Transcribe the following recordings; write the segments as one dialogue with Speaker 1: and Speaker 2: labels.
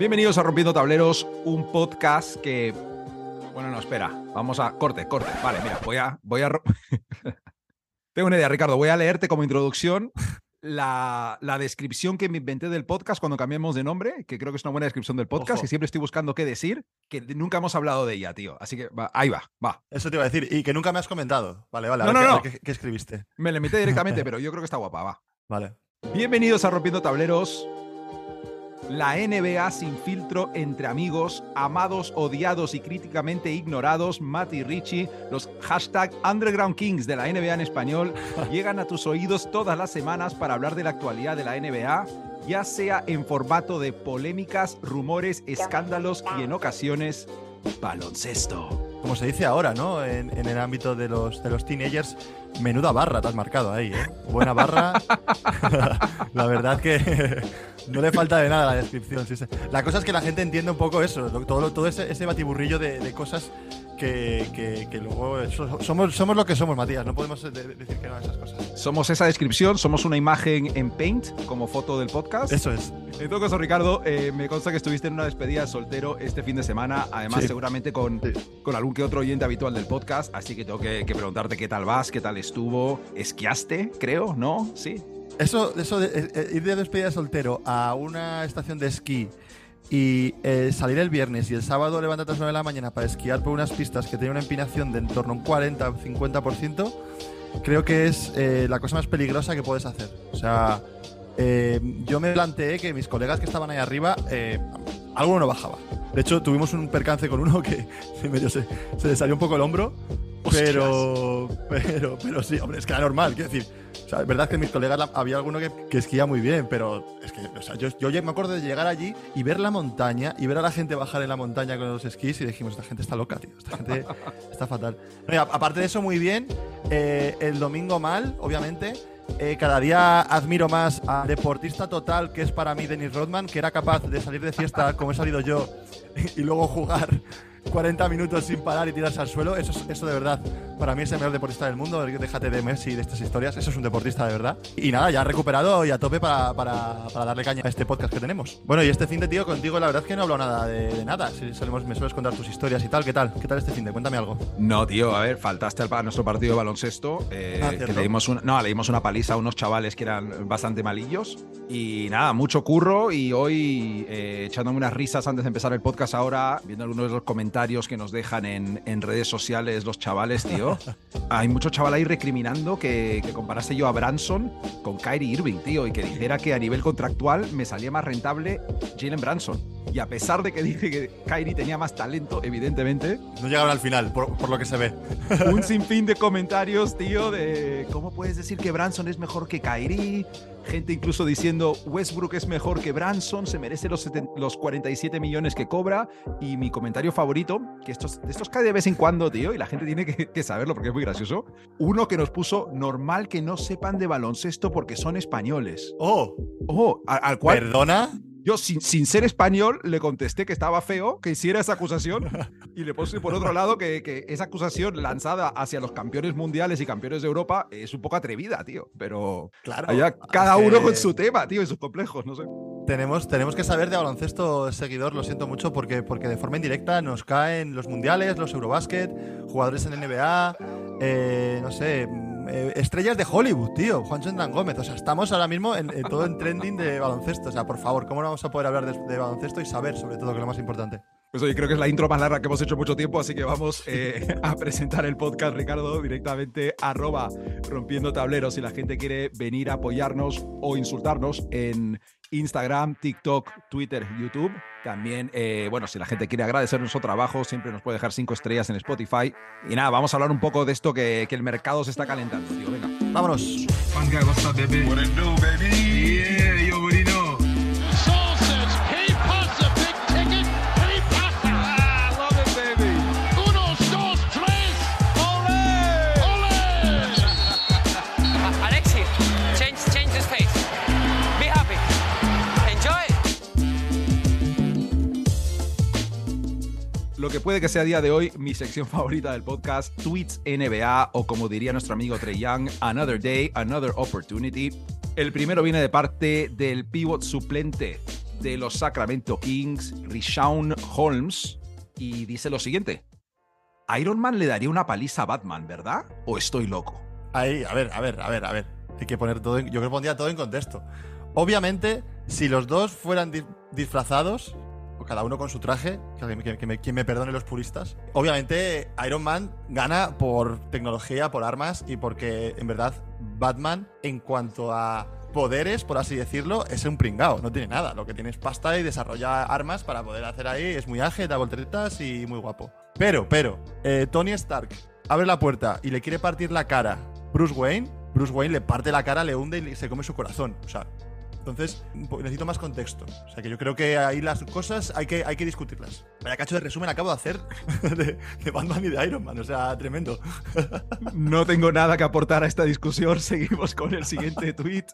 Speaker 1: Bienvenidos a Rompiendo Tableros, un podcast que. Bueno, no, espera. Vamos a. Corte, corte. Vale, mira, voy a. Voy a... Tengo una idea, Ricardo. Voy a leerte como introducción la, la, descripción que me inventé del podcast cuando cambiamos de nombre, que creo que es una buena descripción del podcast,
Speaker 2: Ojo.
Speaker 1: que siempre estoy buscando qué decir, que nunca hemos hablado de ella, tío. Así que va, ahí va, va.
Speaker 2: Eso te iba a decir. Y que nunca me has comentado. Vale, vale. a
Speaker 1: No,
Speaker 2: ver
Speaker 1: no,
Speaker 2: qué-
Speaker 1: no.
Speaker 2: a ver ¿Qué, qué escribiste?
Speaker 1: Me la invité directamente, pero yo creo que está guapa, va.
Speaker 2: Vale.
Speaker 1: Bienvenidos a Rompiendo Tableros. La NBA sin filtro entre amigos, amados, odiados y críticamente ignorados, Matt y Richie, los hashtag Underground Kings de la NBA en español, llegan a tus oídos todas las semanas para hablar de la actualidad de la NBA, ya sea en formato de polémicas, rumores, escándalos y en ocasiones baloncesto.
Speaker 2: Como se dice ahora, ¿no? En, el ámbito de los, de los teenagers, menuda barra te has marcado ahí, ¿eh? Buena barra. la verdad que no le falta de nada la descripción. sí, sí. La cosa es que la gente entiende un poco eso, todo, todo ese, ese batiburrillo de, de cosas que, que- que luego somos, somos lo que somos, Matías. No podemos de- de- decir que no a esas cosas.
Speaker 1: Somos esa descripción, somos una imagen en Paint como foto del podcast.
Speaker 2: Eso es.
Speaker 1: En todo caso, Ricardo, eh, me consta que estuviste en una despedida de soltero este fin de semana, además
Speaker 2: Sí.
Speaker 1: seguramente con,
Speaker 2: Sí.
Speaker 1: con algún que otro oyente habitual del podcast, así que tengo que, que preguntarte qué tal vas, qué tal estuvo. ¿Esquiaste, creo? ¿No? ¿Sí?
Speaker 2: Eso, eso de eh, eh, ir de despedida de soltero a una estación de esquí y eh, salir el viernes y el sábado levantarte a las 9 de la mañana para esquiar por unas pistas que tienen una empinación de en torno a un 40 o 50%, creo que es eh, la cosa más peligrosa que puedes hacer. O sea, eh, yo me planteé que mis colegas que estaban ahí arriba, eh, alguno no bajaba. De hecho, tuvimos un percance con uno que medio se, se le salió un poco el hombro. Pero, pero, pero sí, hombre, es que era normal, quiero decir. O sea, es verdad que mis colegas había alguno que, que esquía muy bien, pero es que, o sea, yo, yo me acuerdo de llegar allí y ver la montaña y ver a la gente bajar en la montaña con los esquís y dijimos, esta gente está loca, tío, esta gente está fatal. No, y a- aparte de eso, muy bien. eh, el domingo mal, obviamente. Eh, cada día admiro más al deportista total que es para mí Dennis Rodman, que era capaz de salir de fiesta como he salido yo y luego jugar 40 minutos sin parar y tirarse al suelo. Eso, es- eso de verdad, para mí es el mejor deportista del mundo. Déjate de Messi y de estas historias. Eso es un deportista de verdad. Y nada, ya recuperado y a tope para, para- para darle caña a este podcast que tenemos. Bueno, y este fin de tío, contigo la verdad es que no he hablado nada de, de nada. Si solemos- me sueles contar tus historias y tal. ¿Qué tal? ¿Qué tal este fin de? Cuéntame algo.
Speaker 1: No, tío, a ver, faltaste al, a nuestro partido de baloncesto, eh,
Speaker 2: Ah,
Speaker 1: que le dimos, una, no, le dimos una paliza a unos chavales que eran bastante malillos. Y nada, mucho curro y hoy eh, echándome unas risas antes de empezar el podcast ahora, viendo algunos de los comentarios que nos dejan en, en redes sociales los chavales, tío. Hay mucho chaval ahí recriminando que, que comparase yo a Branson con Kyrie Irving, tío, y que dijera que a nivel contractual me salía más rentable Jalen Branson. Y a pesar de que dije que Kyrie tenía más talento, evidentemente,
Speaker 2: No llegaron al final, por, por lo que se ve.
Speaker 1: un sinfín de comentarios, tío, de cómo puedes decir que Branson es mejor que Kyrie. Gente incluso diciendo Westbrook es mejor que Branson, se merece los, los 47 millones que cobra. Y mi comentario favorito, que estos, estos cae de vez en cuando, tío, y la gente tiene que, que saberlo porque es muy gracioso. Uno que nos puso normal que no sepan de baloncesto porque son españoles.
Speaker 2: ¡Oh!
Speaker 1: A- al cual
Speaker 2: ¿Perdona?
Speaker 1: Yo, sin, sin ser español, le contesté que estaba feo que hiciera esa acusación y le puse por otro lado que, que esa acusación lanzada hacia los campeones mundiales y campeones de Europa es un poco atrevida, tío. Pero
Speaker 2: Claro.
Speaker 1: allá cada uno
Speaker 2: que
Speaker 1: con su tema, tío, y sus complejos, no sé.
Speaker 2: Tenemos, tenemos que saber de baloncesto, seguidor, lo siento mucho, porque, porque de forma indirecta nos caen los mundiales, los Eurobasket, jugadores en NBA, eh, no sé, eh, estrellas de Hollywood, tío, Juan Chandran Gómez. O sea, estamos ahora mismo en, en todo en trending de baloncesto. O sea, por favor, ¿cómo no vamos a poder hablar de, de baloncesto y saber, sobre todo, que es lo más importante?
Speaker 1: Pues oye, creo que es la intro más larga que hemos hecho mucho tiempo, así que vamos eh, a presentar el podcast, Ricardo, directamente arroba rompiendo tableros. Si la gente quiere venir a apoyarnos o insultarnos en Instagram, TikTok, Twitter, YouTube. También, eh, bueno, si la gente quiere agradecer nuestro trabajo, siempre nos puede dejar cinco estrellas en Spotify. Y nada, vamos a hablar un poco de esto que, que el mercado se está calentando, tío. Venga.
Speaker 2: Vámonos.
Speaker 1: Puede que sea a día de hoy mi sección favorita del podcast, Tweets NBA, o como diría nuestro amigo Trey Young, Another Day, Another Opportunity. El primero viene de parte del pivot suplente de los Sacramento Kings, Rishawn Holmes, y dice lo siguiente. Iron Man le daría una paliza a Batman, ¿verdad? ¿O estoy loco?
Speaker 2: Ahí, a ver, a ver, a ver, a ver. Hay que poner todo en, yo creo que pondría todo en contexto. Obviamente, si los dos fueran di- disfrazados, cada uno con su traje, que, me, perdone los puristas, obviamente Iron Man gana por tecnología, por armas y porque en verdad Batman, en cuanto a poderes, por así decirlo, es un pringao, no tiene nada. Lo que tiene es pasta y desarrolla armas para poder hacer ahí, es muy ágil, da volteretas y muy guapo. Pero, pero, eh, Tony Stark abre la puerta y le quiere partir la cara Bruce Wayne, Bruce Wayne le parte la cara, le hunde y se come su corazón. O sea, entonces necesito más contexto. O sea, que yo creo que ahí las cosas hay que, hay que discutirlas. Vaya cacho de resumen acabo de hacer de, de Batman y de Iron Man. O sea, tremendo.
Speaker 1: No tengo nada que aportar a esta discusión. Seguimos con el siguiente tweet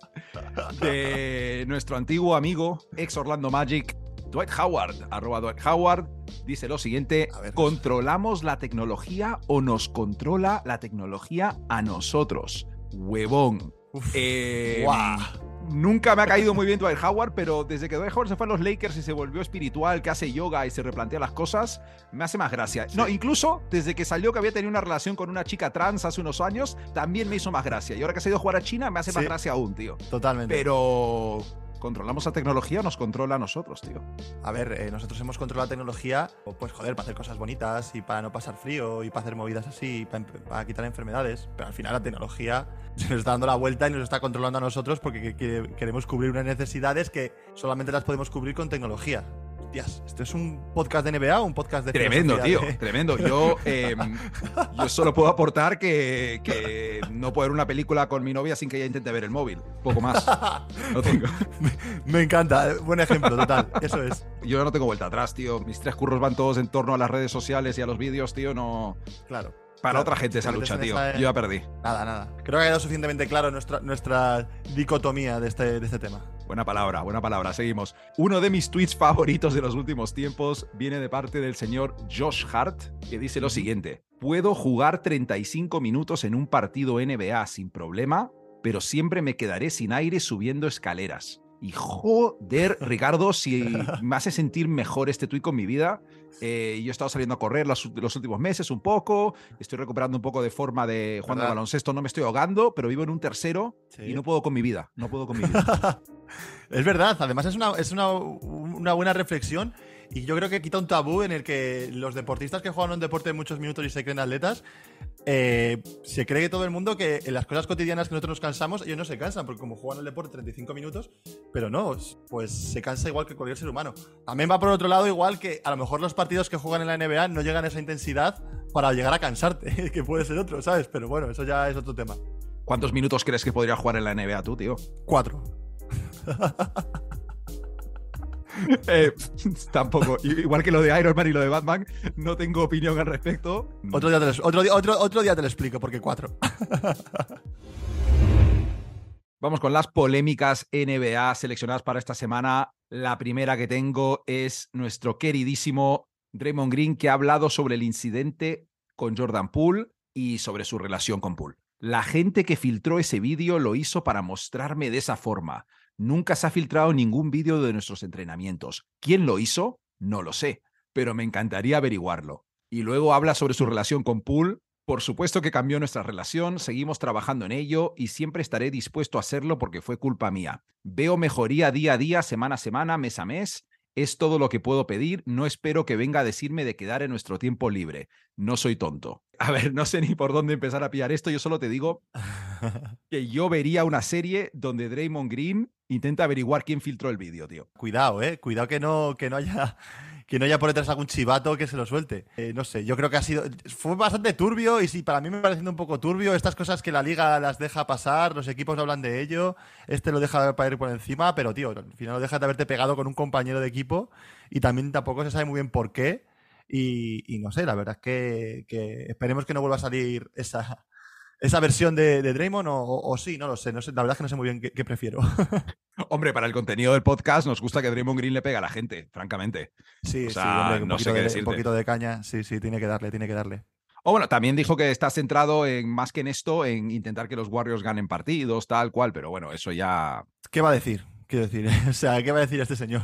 Speaker 1: de nuestro antiguo amigo, ex Orlando Magic, Dwight Howard. Arroba Dwight Howard. Dice lo siguiente. ¿Controlamos la tecnología o nos controla la tecnología a nosotros? Huevón.
Speaker 2: Uf.
Speaker 1: Eh,
Speaker 2: Guau.
Speaker 1: Nunca me ha caído muy bien Dwight Howard, pero desde que Dwight Howard se fue a los Lakers y se volvió espiritual, que hace yoga y se replantea las cosas, me hace más gracia. No, incluso desde que salió que había tenido una relación con una chica trans hace unos años, también me hizo más gracia. Y ahora que se ha ido a jugar a China, me hace más
Speaker 2: Sí.
Speaker 1: gracia aún, tío.
Speaker 2: Totalmente.
Speaker 1: Pero, ¿controlamos la tecnología o nos controla a nosotros, tío?
Speaker 2: A ver, eh, nosotros hemos controlado la tecnología, pues joder, para hacer cosas bonitas y para no pasar frío y para hacer movidas así, y para, quitar enfermedades. Pero al final la tecnología se nos está dando la vuelta y nos está controlando a nosotros porque que- que- queremos cubrir unas necesidades que solamente las podemos cubrir con tecnología. Hostias, ¿esto es un podcast de NBA un podcast de
Speaker 1: Tremendo, tío,
Speaker 2: de-
Speaker 1: tremendo. Yo, eh, yo solo puedo aportar que, que no puedo ver una película con mi novia sin que ella intente ver el móvil. Poco más. No tengo.
Speaker 2: Me encanta, buen ejemplo, total. Eso es.
Speaker 1: Yo no tengo vuelta atrás, tío. Mis tres curros van todos en torno a las redes sociales y a los vídeos, tío. No.
Speaker 2: Claro.
Speaker 1: Para
Speaker 2: Claro,
Speaker 1: otra gente esa lucha, tío.
Speaker 2: esa-
Speaker 1: Yo ya perdí.
Speaker 2: Nada, nada. Creo que ha quedado suficientemente claro nuestra, nuestra dicotomía de este, de este tema.
Speaker 1: Buena palabra, buena palabra. Seguimos. Uno de mis tweets favoritos de los últimos tiempos viene de parte del señor Josh Hart, que dice lo siguiente. Puedo jugar 35 minutos en un partido NBA sin problema, pero siempre me quedaré sin aire subiendo escaleras. Y joder, Ricardo, si me hace sentir mejor este tweet con mi vida. Eh, yo he estado saliendo a correr los, los últimos meses un poco, estoy recuperando un poco de forma de jugando al baloncesto, no me estoy ahogando, pero vivo en un tercero
Speaker 2: Sí.
Speaker 1: y no puedo con mi vida, no puedo con mi vida.
Speaker 2: Es verdad, además es una, es una, una buena reflexión y yo creo que quita un tabú en el que los deportistas que juegan un deporte de muchos minutos y se creen atletas, eh, se cree que todo el mundo que en las cosas cotidianas que nosotros nos cansamos, ellos no se cansan, porque como juegan el deporte 35 minutos, pero no, pues se cansa igual que cualquier ser humano. También va por otro lado igual que a lo mejor los partidos que juegan en la NBA no llegan a esa intensidad para llegar a cansarte, que puede ser otro, ¿sabes? Pero bueno, eso ya es otro tema.
Speaker 1: ¿Cuántos minutos crees que podría jugar en la NBA tú, tío?
Speaker 2: Cuatro.
Speaker 1: Eh, tampoco. Igual que lo de Iron Man y lo de Batman, no tengo opinión al respecto.
Speaker 2: Otro día te lo, otro, día- otro, otro día te lo explico, porque cuatro.
Speaker 1: Vamos con las polémicas NBA seleccionadas para esta semana. La primera que tengo es nuestro queridísimo Draymond Green, que ha hablado sobre el incidente con Jordan Poole y sobre su relación con Poole. La gente que filtró ese vídeo lo hizo para mostrarme de esa forma. Nunca se ha filtrado ningún vídeo de nuestros entrenamientos. ¿Quién lo hizo? No lo sé, pero me encantaría averiguarlo. Y luego habla sobre su relación con Poole. Por supuesto que cambió nuestra relación, seguimos trabajando en ello y siempre estaré dispuesto a hacerlo porque fue culpa mía. Veo mejoría día a día, semana a semana, mes a mes. Es todo lo que puedo pedir. No espero que venga a decirme de quedar en nuestro tiempo libre. No soy tonto. A ver, no sé ni por dónde empezar a pillar esto. Yo solo te digo que yo vería una serie donde Draymond Green intenta averiguar quién filtró el vídeo, tío.
Speaker 2: Cuidado, eh. Cuidado que no, que no haya. Que no haya por detrás algún chivato que se lo suelte. Eh, no sé, yo creo que ha sido. Fue bastante turbio y sí, para mí me pareciendo un poco turbio. Estas cosas que la liga las deja pasar, los equipos hablan de ello, este lo deja para ir por encima, pero tío, al final no dejas de haberte pegado con un compañero de equipo y también tampoco se sabe muy bien por qué. Y, y no sé, la verdad es que, que esperemos que no vuelva a salir esa, esa versión de, de Draymond o, o- o sí, no lo sé, no sé. La verdad es que no sé muy bien qué, qué prefiero.
Speaker 1: Hombre, para el contenido del podcast nos gusta que Draymond Green le pega a la gente, francamente.
Speaker 2: Sí,
Speaker 1: O
Speaker 2: sí,
Speaker 1: sea,
Speaker 2: hombre, un,
Speaker 1: no sé
Speaker 2: poquito
Speaker 1: qué
Speaker 2: de, un poquito de caña. Sí, sí, tiene que darle, tiene que darle.
Speaker 1: O bueno, también dijo que está centrado en más que en esto, en intentar que los Warriors ganen partidos, tal cual, pero bueno, eso ya.
Speaker 2: ¿Qué va a decir? quiero decir. O sea, ¿qué va a decir este señor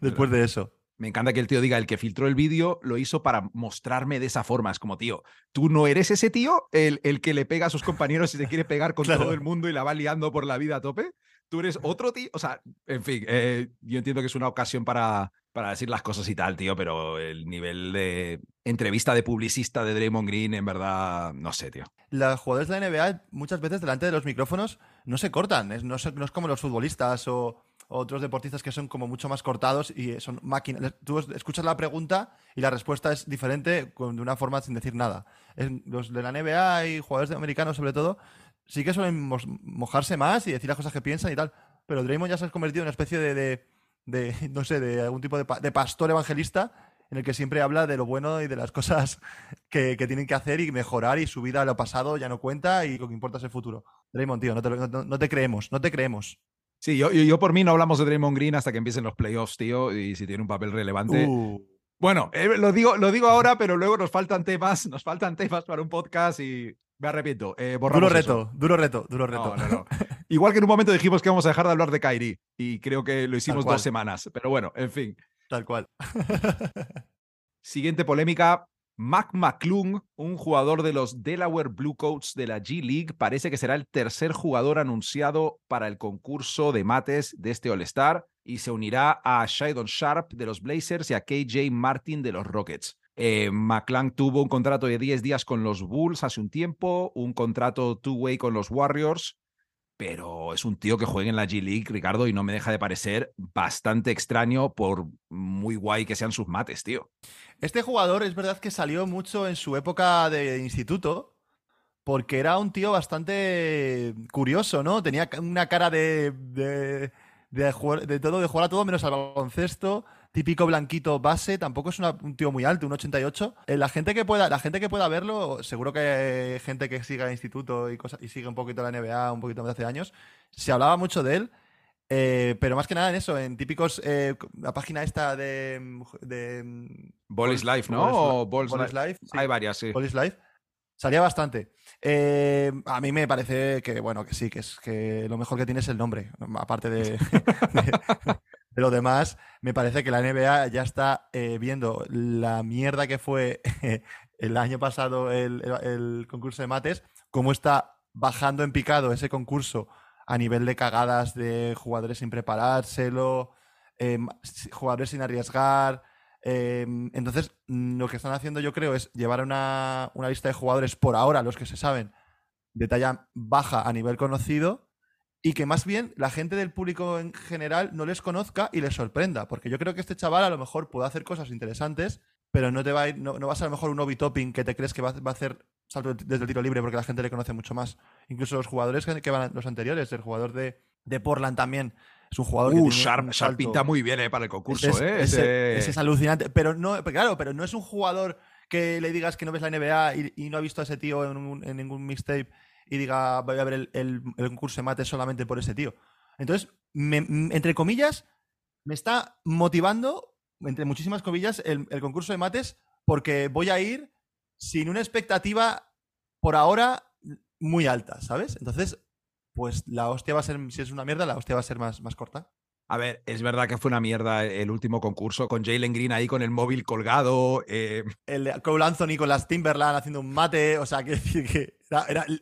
Speaker 2: después de eso?
Speaker 1: Me encanta que el tío diga, el que filtró el vídeo lo hizo para mostrarme de esa forma. Es como, tío, tú no eres ese tío, el, el que le pega a sus compañeros y se quiere pegar con
Speaker 2: Claro.
Speaker 1: todo el mundo y la va liando por la vida a tope. Tú eres otro tío. O sea, en fin, eh, yo entiendo que es una ocasión para, para decir las cosas y tal, tío, pero el nivel de entrevista de publicista de Draymond Green, en verdad, no sé, tío.
Speaker 2: Los jugadores de la NBA muchas veces delante de los micrófonos no se cortan. Es- no, se- no es como los futbolistas o otros deportistas que son como mucho más cortados y son máquinas. Tú es- escuchas la pregunta y la respuesta es diferente de una forma sin decir nada. Los de la NBA y jugadores de- americanos sobre todo sí que suelen mojarse más y decir las cosas que piensan y tal. Pero Draymond ya se ha convertido en una especie de, de- no sé, de algún tipo de, pa- de pastor evangelista en el que siempre habla de lo bueno y de las cosas que, tienen que hacer y mejorar y su vida, lo pasado ya no cuenta y lo que importa es el futuro. Draymond, tío, no te creemos, no te creemos.
Speaker 1: Sí, yo, yo, yo por mí no hablamos de Draymond Green hasta que empiecen los playoffs, tío, y si tiene un papel relevante.
Speaker 2: Uh,
Speaker 1: Bueno, eh, lo, digo, lo digo ahora, pero luego nos faltan temas, nos faltan temas para un podcast y me arrepiento. Eh,
Speaker 2: duro
Speaker 1: eso.
Speaker 2: reto, duro reto, duro reto.
Speaker 1: No, no, no. Igual que en un momento dijimos que vamos a dejar de hablar de Kyrie y creo que lo hicimos dos semanas. Pero bueno, en fin.
Speaker 2: Tal cual.
Speaker 1: Siguiente polémica. Mac McClung, un jugador de los Delaware Bluecoats de la G League, parece que será el tercer jugador anunciado para el concurso de mates de este All-Star y se unirá a Shadon Sharp de los Blazers y a KJ Martin de los Rockets. Eh, McClung tuvo un contrato de 10 días con los Bulls hace un tiempo, un contrato two-way con los Warriors, pero es un tío que juega en la G League, Ricardo, y no me deja de parecer bastante extraño por muy guay que sean sus mates, tío.
Speaker 2: Este jugador es verdad que salió mucho en su época de instituto porque era un tío bastante curioso, ¿no? Tenía una cara de, de, de de todo, de jugar a todo menos al baloncesto. Típico blanquito base, tampoco es una- un tío muy alto, un 88. Eh, la gente que pueda, la gente que pueda verlo, seguro que hay gente que siga el instituto y cosas, y sigue un poquito la NBA, un poquito más hace años, se hablaba mucho de él. eh, pero más que nada en eso, en típicos. eh, la página esta de. de
Speaker 1: Ball is Life, ¿no?
Speaker 2: Ball is
Speaker 1: Life.
Speaker 2: Sí.
Speaker 1: Hay varias, sí.
Speaker 2: Is Life. Salía bastante. Eh, a mí me parece que, bueno, que sí, que es que lo mejor que tiene es el nombre. Aparte de, de- de lo demás, me parece que la NBA ya está eh, viendo la mierda que fue el año pasado el, concurso de mates, cómo está bajando en picado ese concurso a nivel de cagadas de jugadores sin preparárselo, eh, jugadores sin arriesgar. Eh, entonces, lo que están haciendo, yo creo, es llevar una, una lista de jugadores, por ahora, los que se saben, de talla baja a nivel conocido, y que más bien la gente del público en general no les conozca y les sorprenda. Porque yo creo que este chaval a lo mejor puede hacer cosas interesantes, pero no te va a ir, no, no va a ser a lo mejor un obi topping que te crees que va, va a hacer salto desde el tiro libre porque la gente le conoce mucho más. Incluso los jugadores que, que van los anteriores, el jugador de, de Portland también. Es un jugador que
Speaker 1: Uh,
Speaker 2: un
Speaker 1: Sharp, pinta muy bien eh, para el concurso,
Speaker 2: es,
Speaker 1: ¿eh?
Speaker 2: ese- es alucinante. Pero no, claro, pero no es un jugador que le digas que no ves la NBA y, y no ha visto a ese tío en, un- en ningún mixtape y diga voy a ver el, el- concurso de mate solamente por ese tío. Entonces, me- m- entre comillas, me está motivando, entre muchísimas comillas, el, el concurso de mates porque voy a ir sin una expectativa por ahora muy alta, ¿sabes? Entonces, pues la hostia va a ser, si es una mierda, la hostia va a ser más, más corta.
Speaker 1: A ver, es verdad que fue una mierda el último concurso con Jalen Green ahí con el móvil colgado. eh,
Speaker 2: el Cole Anthony con las Timberland haciendo un mate, o sea, que que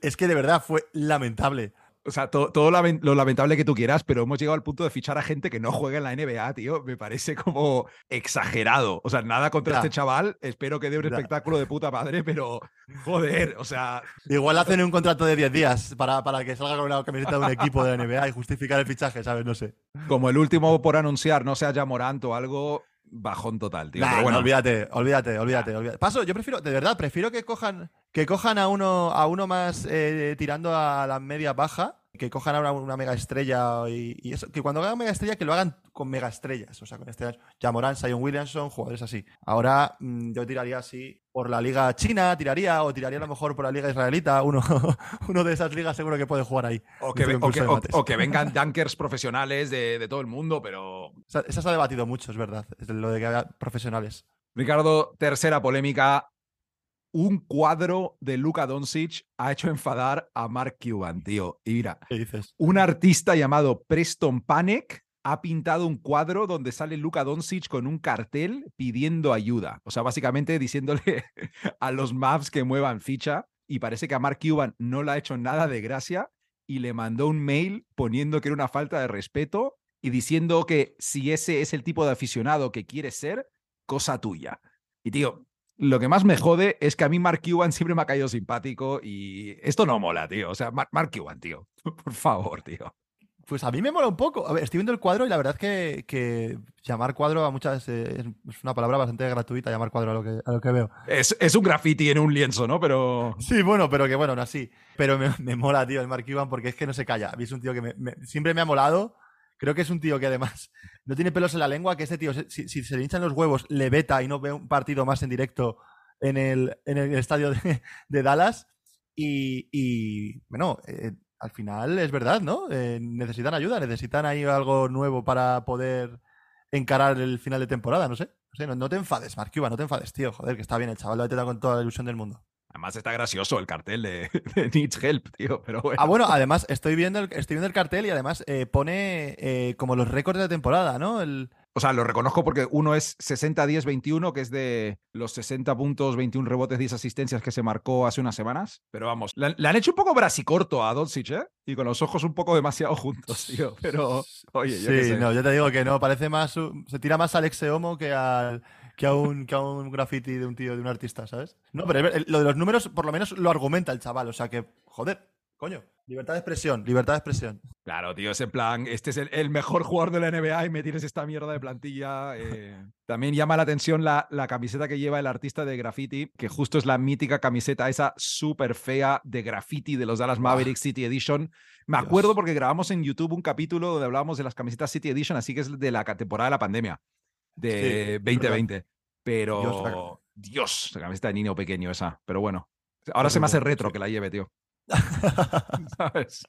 Speaker 2: es que de verdad fue lamentable.
Speaker 1: O sea, to- todo lo lamentable que tú quieras, pero hemos llegado al punto de fichar a gente que no juega en la NBA, tío. Me parece como exagerado. O sea, nada contra este chaval. Espero que dé un espectáculo de puta madre, pero joder, o sea,
Speaker 2: Igual hacen un contrato de 10 días para, para que salga con la camiseta de un equipo de la NBA y justificar el fichaje, ¿sabes? No sé.
Speaker 1: como el último por anunciar, no sea ya Morant o algo, bajón total, tío.
Speaker 2: Nah,
Speaker 1: pero bueno,
Speaker 2: no, olvídate, olvídate, olvídate, olvídate. Paso, yo prefiero, de verdad, prefiero que cojan, que cojan a uno, a uno más eh, tirando a la media baja, que cojan a una, una mega estrella y, y eso, que cuando hagan mega estrella que lo hagan con mega estrellas, o sea, con estrellas. Jamoran, Zion Williamson, jugadores así. Ahora mm, yo tiraría así por la liga china, tiraría, o tiraría a lo mejor por la liga israelita, uno, uno de esas ligas seguro que puede jugar ahí.
Speaker 1: o que, ve- o,
Speaker 2: concurso
Speaker 1: que,
Speaker 2: de
Speaker 1: o-
Speaker 2: mates.
Speaker 1: o que vengan dunkers profesionales de, de todo el mundo, pero
Speaker 2: Esa, esa se ha debatido mucho, es verdad, es lo de que haya profesionales.
Speaker 1: Ricardo, tercera polémica. un cuadro de Luka Doncic ha hecho enfadar a Mark Cuban, tío. Y mira,
Speaker 2: ¿Qué dices?
Speaker 1: un artista llamado Preston Panic ha pintado un cuadro donde sale Luka Doncic con un cartel pidiendo ayuda. O sea, básicamente diciéndole a los Mavs que muevan ficha. Y parece que a Mark Cuban no le ha hecho nada de gracia y le mandó un mail poniendo que era una falta de respeto y diciendo que si ese es el tipo de aficionado que quieres ser, cosa tuya. Y tío, lo que más me jode es que a mí Mark Cuban siempre me ha caído simpático y esto no mola, tío. O sea, Mar- Mark Cuban, tío. Por favor, tío.
Speaker 2: Pues a mí me mola un poco. A ver, estoy viendo el cuadro y la verdad es que, que llamar cuadro a muchas eh, es una palabra bastante gratuita, llamar cuadro a lo que, a lo que veo.
Speaker 1: Es, es un graffiti en un lienzo, ¿no? Pero.
Speaker 2: Sí, bueno, pero que bueno, no así. Pero me, me mola, tío, el Mark Cuban porque es que no se calla. A mí es un tío que me- me- siempre me ha molado. Creo que es un tío que además no tiene pelos en la lengua, que este tío, si, si se le hinchan los huevos, le veta y no ve un partido más en directo en el, en el estadio de, de Dallas. Y, y, bueno, eh, al final es verdad, ¿no? Eh, necesitan ayuda, necesitan ahí algo nuevo para poder encarar el final de temporada, no sé. No, sé, no, no te enfades, Mark Cuban, no te enfades, tío. Joder, que está bien el chaval, lo ha intentado con toda la ilusión del mundo.
Speaker 1: Además está gracioso el cartel de, de Needs Help, tío. Pero bueno.
Speaker 2: Ah, bueno, además estoy viendo el, estoy viendo el cartel y además eh, pone eh, como los récords de temporada, ¿no? El,
Speaker 1: O sea, lo reconozco porque uno es 60-10-21, que es de los 60 puntos, 21 rebotes, 10 asistencias que se marcó hace unas semanas. Pero vamos, le, han- hecho un poco brasicorto a Doncic, ¿eh? Y con los ojos un poco demasiado juntos, tío. Pero, oye, yo qué
Speaker 2: sí,
Speaker 1: sé.
Speaker 2: no, yo te digo que no, parece más, se tira más al Exeomo que al que a un que a un graffiti de un tío, de un artista, ¿sabes? No, pero lo de los números por lo menos lo argumenta el chaval, o sea que, joder, coño, libertad de expresión, libertad de expresión.
Speaker 1: Claro, tío, es en plan, este es el, el mejor jugador de la NBA y me tienes esta mierda de plantilla. eh. También llama la atención la, la camiseta que lleva el artista de graffiti, que justo es la mítica camiseta esa súper fea de graffiti de los Dallas Mavericks City Edition. Me
Speaker 2: Dios.
Speaker 1: acuerdo porque grabamos en YouTube un capítulo donde hablábamos de las camisetas City Edition, así que es de la temporada de la pandemia, de
Speaker 2: Sí, es
Speaker 1: 2020. Pero,
Speaker 2: Dios, la-
Speaker 1: Dios, la camiseta de niño pequeño esa. Pero bueno, ahora se me hace retro que la lleve, tío. ¿sabes?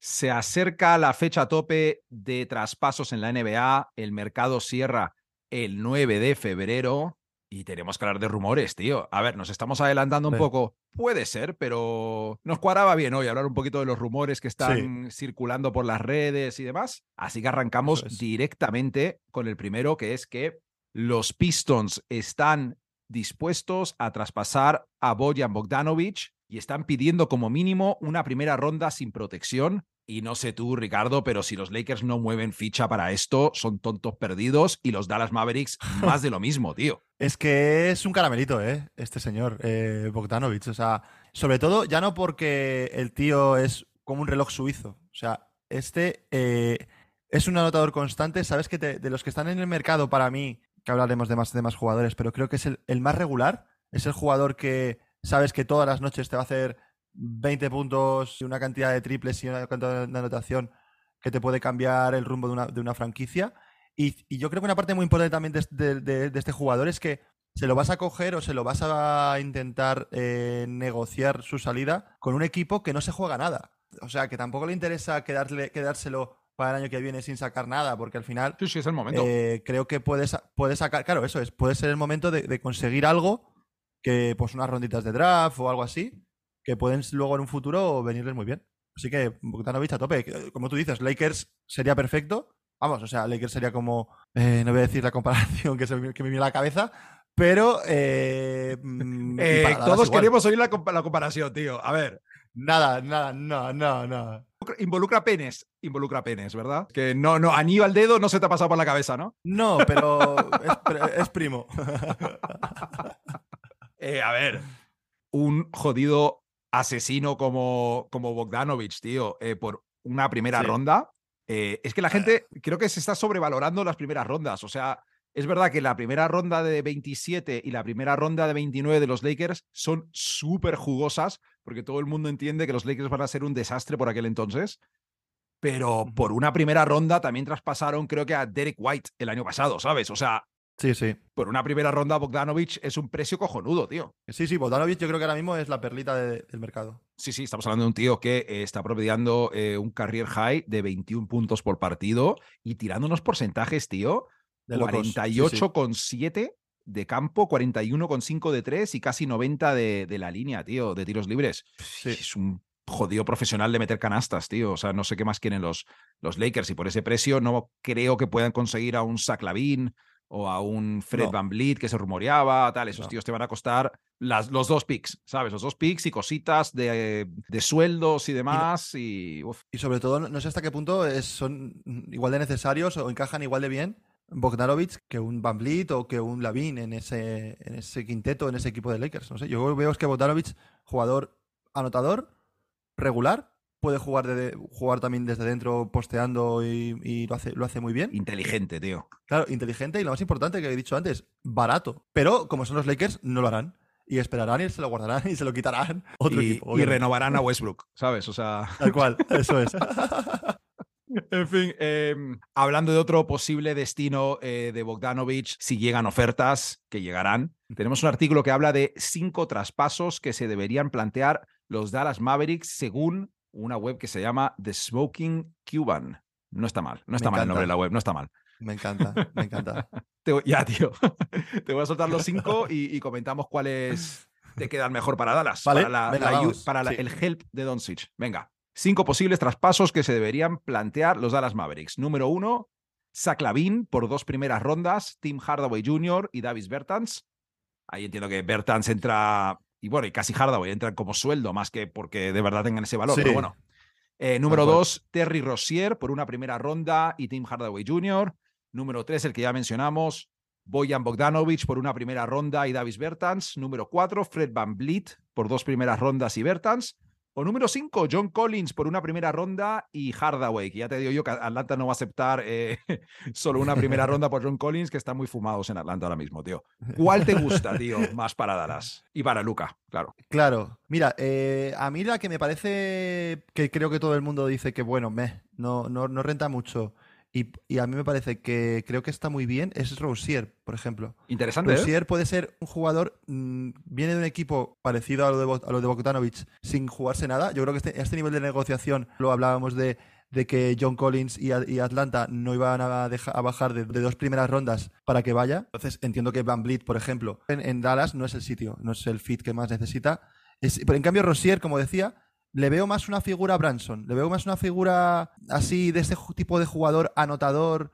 Speaker 1: Se acerca la fecha tope de traspasos en la NBA. El mercado cierra el 9 de febrero y tenemos que hablar de rumores, tío. A ver, nos estamos adelantando un poco. Puede ser, pero nos cuadraba bien hoy hablar un poquito de los rumores que están circulando por las redes y demás. Así que arrancamos
Speaker 2: es.
Speaker 1: directamente con el primero, que es que los Pistons están dispuestos a traspasar a Bojan Bogdanovic y están pidiendo como mínimo una primera ronda sin protección. Y no sé tú, Ricardo, pero si los Lakers no mueven ficha para esto, son tontos perdidos y los Dallas Mavericks más de lo mismo, tío.
Speaker 2: Es que es un caramelito, ¿eh? Este señor, eh, Bogdanovich. O sea, sobre todo, ya no porque el tío es como un reloj suizo. O sea, este eh, es un anotador constante. Sabes que te- de los que están en el mercado, para mí, que hablaremos de más, de más jugadores, pero creo que es el, más regular. Es el jugador que sabes que todas las noches te va a hacer 20 puntos y una cantidad de triples y una cantidad de anotación que te puede cambiar el rumbo de una, de una franquicia. Y, yo creo que una parte muy importante también de, este jugador es que se lo vas a coger o se lo vas a intentar eh, negociar su salida con un equipo que no se juega nada. O sea, que tampoco le interesa quedárselo para el año que viene sin sacar nada, porque al final
Speaker 1: Sí, sí, es el momento.
Speaker 2: eh, creo que puede, sa- puede sacar, claro, eso es, puede ser el momento de, de conseguir algo que, pues unas ronditas de draft o algo así, que pueden luego en un futuro venirles muy bien. Así que Bogdanovich a tope. Que, Como tú dices, Lakers sería perfecto. Vamos, o sea, Lakers sería como, eh, no voy a decir la comparación que, se me, que me viene a la cabeza, pero eh, mm,
Speaker 1: Eh, todos queremos oír la comparación, tío. A ver,
Speaker 2: Nada, nada, no, no, no.
Speaker 1: Involucra penes, involucra penes, ¿verdad? Que no, no, anillo al dedo no se te ha pasado por la cabeza, ¿no?
Speaker 2: No, pero es, primo.
Speaker 1: Eh, a ver, un jodido asesino como, como Bogdanovich, tío, eh, por una primera
Speaker 2: Sí.
Speaker 1: ronda. eh, es que la gente creo que se está sobrevalorando las primeras rondas. O sea, es verdad que la primera ronda de 27 y la primera ronda de 29 de los Lakers son súper jugosas, porque todo el mundo entiende que los Lakers van a ser un desastre por aquel entonces. Pero por una primera ronda también traspasaron, creo que a Derek White el año pasado, ¿sabes? O sea,
Speaker 2: Sí, sí.
Speaker 1: por una primera ronda Bogdanovich es un precio cojonudo, tío.
Speaker 2: Sí, sí, Bogdanovich yo creo que ahora mismo es la perlita de- del mercado.
Speaker 1: Sí, sí, estamos hablando de un tío que eh, está promediando eh, un career high de 21 puntos por partido y tirando unos porcentajes, tío.
Speaker 2: De locos. Sí, sí.
Speaker 1: 48,7 de campo, 41,5 de 3 y casi 90 de, de la línea, tío, de tiros libres.
Speaker 2: Sí.
Speaker 1: Es un jodido profesional de meter canastas, tío. O sea, no sé qué más quieren los, los Lakers y por ese precio no creo que puedan conseguir a un Zach Lavin o a un Fred
Speaker 2: No.
Speaker 1: Van Vliet que se rumoreaba, tal. Esos
Speaker 2: No.
Speaker 1: tíos te van a costar las, los dos picks, ¿sabes? Los dos picks y cositas de, de sueldos y demás. Y, uf,
Speaker 2: Y sobre todo, no- no sé hasta qué punto es- son igual de necesarios o encajan igual de bien Bogdanovich que un Van Vliet o que un Lavin en ese, en ese quinteto, en ese equipo de Lakers. No sé, yo veo es que Bogdanovich, jugador anotador, regular, puede jugar, de, jugar también desde dentro posteando y, y lo, hace, lo hace muy bien.
Speaker 1: inteligente, tío.
Speaker 2: Claro, inteligente y lo más importante que he dicho antes, barato. Pero como son los Lakers, no lo harán. Y esperarán y se lo guardarán y se lo quitarán otro
Speaker 1: y,
Speaker 2: equipo.
Speaker 1: y
Speaker 2: obviamente.
Speaker 1: renovarán a Westbrook, ¿sabes? O sea.
Speaker 2: Tal cual, eso es.
Speaker 1: En fin, eh, hablando de otro posible destino eh, de Bogdanovich, si llegan ofertas, que llegarán, tenemos un artículo que habla de cinco traspasos que se deberían plantear los Dallas Mavericks según una web que se llama The Smoking Cuban. No está mal, no está mal el nombre de la web, no está mal.
Speaker 2: Me encanta, me encanta.
Speaker 1: Te ya, tío. Te voy a soltar los cinco y, y comentamos cuáles te quedan mejor para Dallas.
Speaker 2: Vale,
Speaker 1: para la-
Speaker 2: venga,
Speaker 1: la para la-
Speaker 2: Sí.
Speaker 1: el help de Doncic. Venga. Cinco posibles traspasos que se deberían plantear los Dallas Mavericks. Número uno, Zach Lavin por dos primeras rondas, Tim Hardaway Jr. y Davis Bertans. Ahí entiendo que Bertans entra, y bueno, y casi Hardaway entran como sueldo, más que porque de verdad tengan ese valor.
Speaker 2: Sí.
Speaker 1: Pero bueno. Eh, número dos, Terry Rozier por una primera ronda y Tim Hardaway Jr. Número tres, el que ya mencionamos, Bojan Bogdanovich por una primera ronda y Davis Bertans. Número cuatro, Fred Van Vliet por dos primeras rondas y Bertans. O número cinco, John Collins por una primera ronda y Hardaway, que ya te digo yo que Atlanta no va a aceptar eh, solo una primera ronda por John Collins, que están muy fumados en Atlanta ahora mismo, tío. ¿Cuál te gusta, tío, más para Dallas? Y para Luca, claro.
Speaker 2: Claro, mira, eh, a mí la que me parece que creo que todo el mundo dice que, bueno, meh, no, no, no renta mucho y, y a mí me parece que creo que está muy bien es Rousier, por ejemplo.
Speaker 1: Interesante, ¿eh?
Speaker 2: Rousier puede ser un jugador, mm, viene de un equipo parecido a lo de, a lo de Bogdanovich sin jugarse nada. Yo creo que este, este nivel de negociación lo hablábamos de, de que John Collins y, y Atlanta no iban a, deja- a bajar de, de dos primeras rondas para que vaya. Entonces entiendo que Van Vliet, por ejemplo, en, en Dallas no es el sitio, no es el fit que más necesita. Es- pero en cambio, Rosier, como decía, le veo más una figura Branson. Le veo más una figura así de este tipo de jugador anotador.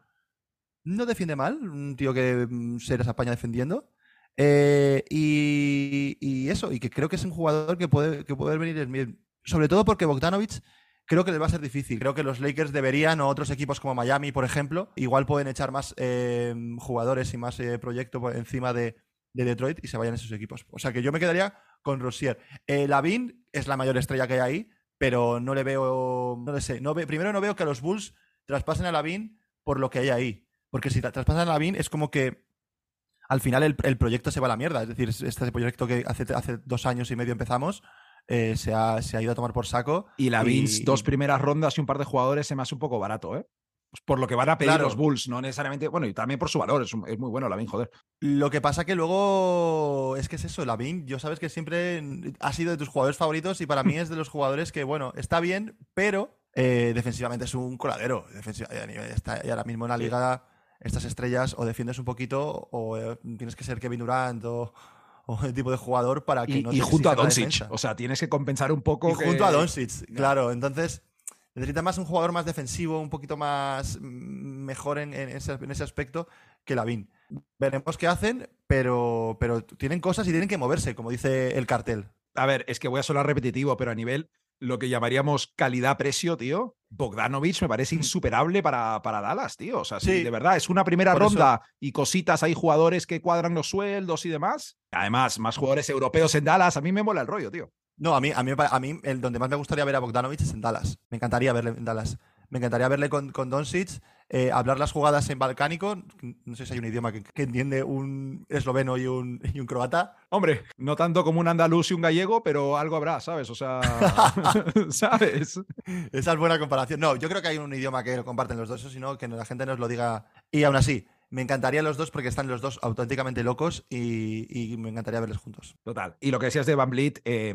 Speaker 2: No defiende mal, un tío que mm, se les apaña defendiendo. Eh, y, y eso, y que creo que es un jugador que puede, que puede venir bien. Sobre todo porque Bogdanovich creo que les va a ser difícil. Creo que los Lakers deberían, o otros equipos como Miami, por ejemplo, igual pueden echar más eh, jugadores y más eh, proyecto encima de, de Detroit y se vayan esos equipos. O sea que yo me quedaría con Rosier. Eh, Lavin es la mayor estrella que hay ahí, pero no le veo, no le sé. No ve- primero no veo que los Bulls traspasen a Lavin por lo que hay ahí. Porque si tra- traspasan a Lavin es como que al final el, el proyecto se va a la mierda. Es decir, este proyecto que hace, hace dos años y medio empezamos eh, se, ha, se ha ido a tomar por saco.
Speaker 1: Y la Vince,
Speaker 2: Y-
Speaker 1: dos primeras rondas y un par de jugadores se me hace un poco barato, ¿eh? Pues por lo que van a pedir
Speaker 2: Claro.
Speaker 1: los Bulls, no necesariamente. Bueno, y también por su valor, es, un- es muy bueno la Vin, joder.
Speaker 2: Lo que pasa que luego es que es eso, Lavin, yo sabes que siempre ha sido de tus jugadores favoritos y para mí es de los jugadores que, bueno, está bien, pero eh, defensivamente es un coladero. Nivel- está y ahora mismo en la
Speaker 1: Sí.
Speaker 2: liga, estas estrellas o defiendes un poquito o eh, tienes que ser Kevin Durant o, o el tipo de jugador para que
Speaker 1: Y,
Speaker 2: no
Speaker 1: y
Speaker 2: te
Speaker 1: junto a Doncic. O sea, tienes que compensar un poco.
Speaker 2: Y junto a Doncic, claro. Entonces, necesita más un jugador más defensivo, un poquito más mm, mejor en, en ese, en ese aspecto que Lavin. Veremos qué hacen, pero, pero tienen cosas y tienen que moverse, como dice el cartel.
Speaker 1: A ver, es que voy a sonar repetitivo, pero a nivel lo que llamaríamos calidad-precio, tío, Bogdanovich me parece insuperable para, para Dallas, tío. O sea, sí,
Speaker 2: Mm. Sí.
Speaker 1: de verdad, es una primera
Speaker 2: eso-
Speaker 1: ronda y cositas, hay jugadores que cuadran los sueldos y demás. Además, más jugadores europeos en Dallas, a mí me mola el rollo, tío.
Speaker 2: No, a mí, a mí, a mí el donde más me gustaría ver a Bogdanovich es en Dallas. Me encantaría verle en Dallas. Me encantaría verle con, con Doncic, eh, hablar las jugadas en balcánico. No sé si hay un idioma que, que entiende un esloveno y un, y un croata.
Speaker 1: Hombre, no tanto como un andaluz y un gallego, pero algo habrá, ¿sabes? O sea, ¿sabes?
Speaker 2: Esa es buena comparación. No, yo creo que hay un idioma que lo comparten los dos, eso sino que la gente nos lo diga. Y aún así, me encantaría los dos porque están los dos auténticamente locos y, me encantaría verles juntos.
Speaker 1: Total. Y lo que decías de Van Vliet, eh,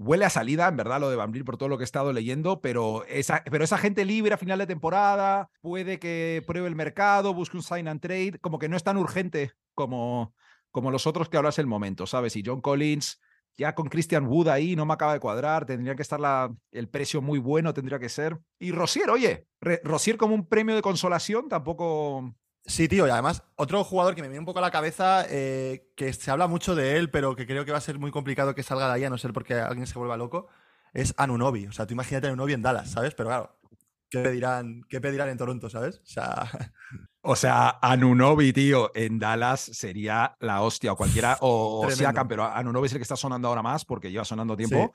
Speaker 1: huele a salida, en verdad, lo de Van Vliet por todo lo que he estado leyendo, pero esa, pero esa gente libre a final de temporada, puede que pruebe el mercado, busque un sign and trade, como que no es tan urgente como, como los otros que ahora es el momento, ¿sabes? Y John Collins, ya con Christian Wood ahí no me acaba de cuadrar, tendría que estar la, el precio muy bueno, tendría que ser. Y Rosier, oye, Rosier como un premio de consolación tampoco...
Speaker 2: Sí, tío, y además, otro jugador que me viene un poco a la cabeza, eh, que se habla mucho de él, pero que creo que va a ser muy complicado que salga de ahí, a no ser porque alguien se vuelva loco, es Anunobi. O sea, tú imagínate a Anunobi en Dallas, ¿sabes? Pero claro, ¿qué pedirán, qué pedirán en Toronto, ¿sabes? O sea,
Speaker 1: O sea, Anunobi, tío, en Dallas sería la hostia, o cualquiera, o, o. Siakam, pero Anunobi es el que está sonando ahora más porque lleva sonando tiempo.